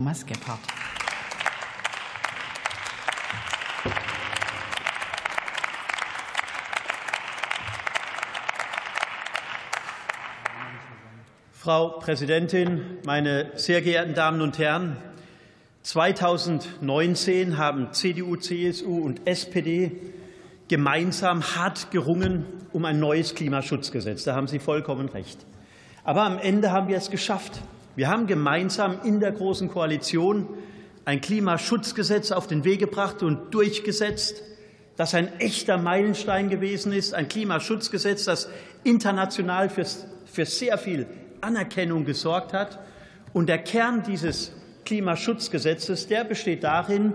Thomas Gebhardt. Frau Präsidentin, meine sehr geehrten Damen und Herren! 2019 haben CDU, CSU und SPD gemeinsam hart gerungen um ein neues Klimaschutzgesetz. Da haben Sie vollkommen recht. Aber am Ende haben wir es geschafft. Wir haben gemeinsam in der Großen Koalition ein Klimaschutzgesetz auf den Weg gebracht und durchgesetzt, das ein echter Meilenstein gewesen ist, ein Klimaschutzgesetz, das international für, für sehr viel Anerkennung gesorgt hat. Und der Kern dieses Klimaschutzgesetzes, der besteht darin,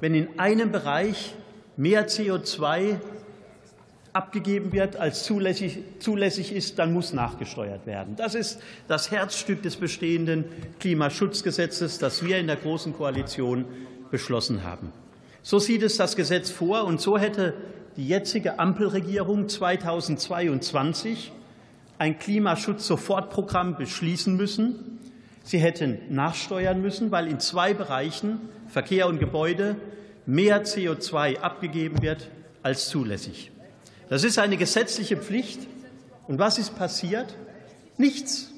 wenn in einem Bereich mehr CO2 abgegeben wird, als zulässig, zulässig ist, dann muss nachgesteuert werden. Das ist das Herzstück des bestehenden Klimaschutzgesetzes, das wir in der Großen Koalition beschlossen haben. So sieht es das Gesetz vor, und so hätte die jetzige Ampelregierung 2022 ein Klimaschutz-Sofortprogramm beschließen müssen. Sie hätten nachsteuern müssen, weil in zwei Bereichen, Verkehr und Gebäude, mehr CO2 abgegeben wird als zulässig. Das ist eine gesetzliche Pflicht. Und was ist passiert? Nichts.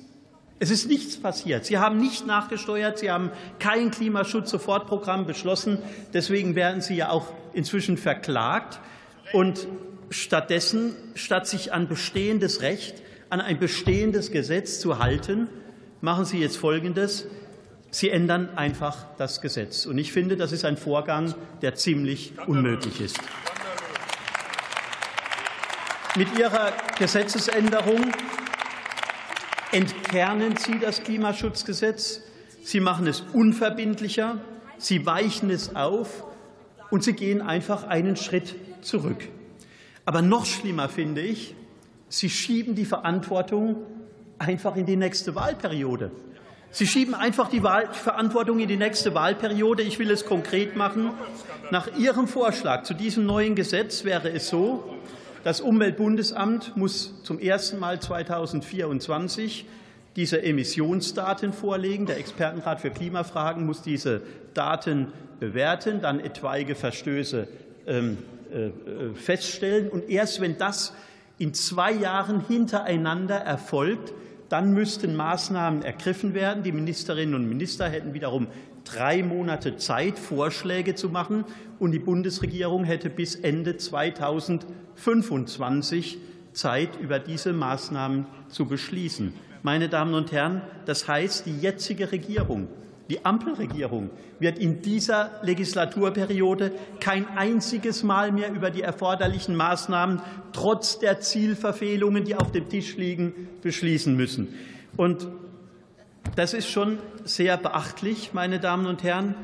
Es ist nichts passiert. Sie haben nicht nachgesteuert. Sie haben kein Klimaschutz-Sofortprogramm beschlossen. Deswegen werden Sie ja auch inzwischen verklagt. Und stattdessen, statt sich an bestehendes Recht, an ein bestehendes Gesetz zu halten, machen Sie jetzt Folgendes. Sie ändern einfach das Gesetz. Und ich finde, das ist ein Vorgang, der ziemlich unmöglich ist. Mit Ihrer Gesetzesänderung entkernen Sie das Klimaschutzgesetz, Sie machen es unverbindlicher, Sie weichen es auf und Sie gehen einfach einen Schritt zurück. Aber noch schlimmer finde ich, Sie schieben die Verantwortung einfach in die nächste Wahlperiode. Sie schieben einfach die Verantwortung in die nächste Wahlperiode. Ich will es konkret machen. Nach Ihrem Vorschlag zu diesem neuen Gesetz wäre es so, das Umweltbundesamt muss zum ersten Mal 2024 diese Emissionsdaten vorlegen. Der Expertenrat für Klimafragen muss diese Daten bewerten, dann etwaige Verstöße ähm, äh, feststellen. Und erst wenn das in zwei Jahren hintereinander erfolgt, dann müssten Maßnahmen ergriffen werden. Die Ministerinnen und Minister hätten wiederum drei Monate Zeit, Vorschläge zu machen, und die Bundesregierung hätte bis Ende 2025 Zeit, über diese Maßnahmen zu beschließen. Meine Damen und Herren, das heißt, die jetzige Regierung, die Ampelregierung, wird in dieser Legislaturperiode kein einziges Mal mehr über die erforderlichen Maßnahmen trotz der Zielverfehlungen, die auf dem Tisch liegen, beschließen müssen. Und das ist schon sehr beachtlich, meine Damen und Herren.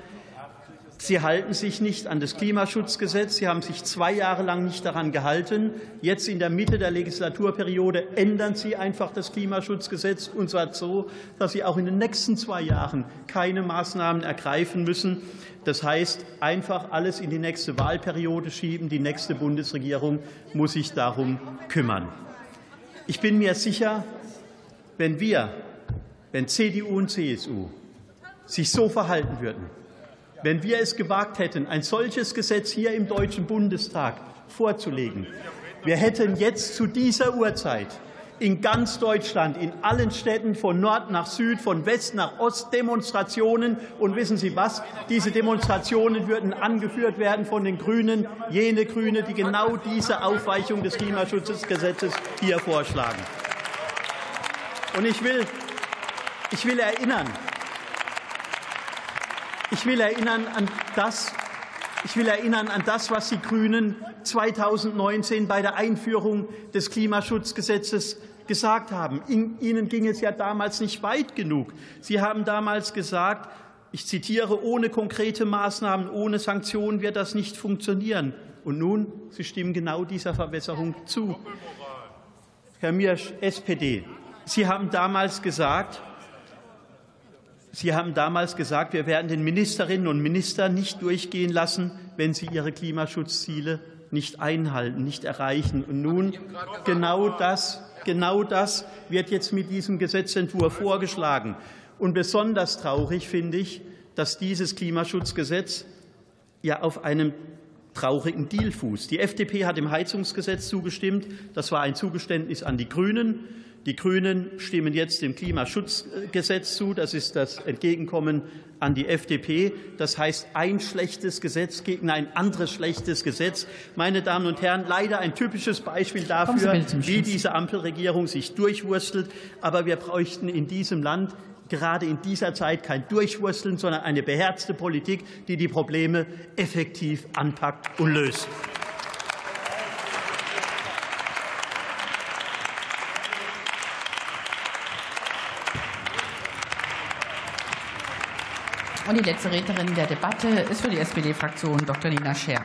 Sie halten sich nicht an das Klimaschutzgesetz. Sie haben sich zwei Jahre lang nicht daran gehalten. Jetzt in der Mitte der Legislaturperiode ändern Sie einfach das Klimaschutzgesetz, und zwar so, dass Sie auch in den nächsten zwei Jahren keine Maßnahmen ergreifen müssen. Das heißt, einfach alles in die nächste Wahlperiode schieben. Die nächste Bundesregierung muss sich darum kümmern. Ich bin mir sicher, wenn wir wenn CDU und CSU sich so verhalten würden, wenn wir es gewagt hätten, ein solches Gesetz hier im Deutschen Bundestag vorzulegen, wir hätten jetzt zu dieser Uhrzeit in ganz Deutschland, in allen Städten von Nord nach Süd, von West nach Ost Demonstrationen. Und wissen Sie was? Diese Demonstrationen würden angeführt werden von den Grünen, jene Grüne, die genau diese Aufweichung des Klimaschutzgesetzes hier vorschlagen. Und ich will ich will erinnern, ich will erinnern an das, ich will erinnern an das, was die Grünen 2019 bei der Einführung des Klimaschutzgesetzes gesagt haben. Ihnen ging es ja damals nicht weit genug. Sie haben damals gesagt, ich zitiere, ohne konkrete Maßnahmen, ohne Sanktionen wird das nicht funktionieren. Und nun, Sie stimmen genau dieser Verwässerung zu. Herr Mirsch, SPD, Sie haben damals gesagt, Sie haben damals gesagt, wir werden den Ministerinnen und Ministern nicht durchgehen lassen, wenn sie ihre Klimaschutzziele nicht einhalten, nicht erreichen. Und nun genau das, genau das wird jetzt mit diesem Gesetzentwurf vorgeschlagen. Und besonders traurig finde ich, dass dieses Klimaschutzgesetz ja auf einem traurigen Deal fußt. Die FDP hat dem Heizungsgesetz zugestimmt. Das war ein Zugeständnis an die Grünen. Die Grünen stimmen jetzt dem Klimaschutzgesetz zu. Das ist das Entgegenkommen an die FDP. Das heißt, ein schlechtes Gesetz gegen ein anderes schlechtes Gesetz. Meine Damen und Herren, leider ein typisches Beispiel dafür, wie diese Ampelregierung sich durchwurstelt. Aber wir bräuchten in diesem Land gerade in dieser Zeit kein Durchwursteln, sondern eine beherzte Politik, die die Probleme effektiv anpackt und löst. Und die letzte Rednerin der Debatte ist für die SPD-Fraktion Dr. Nina Scher.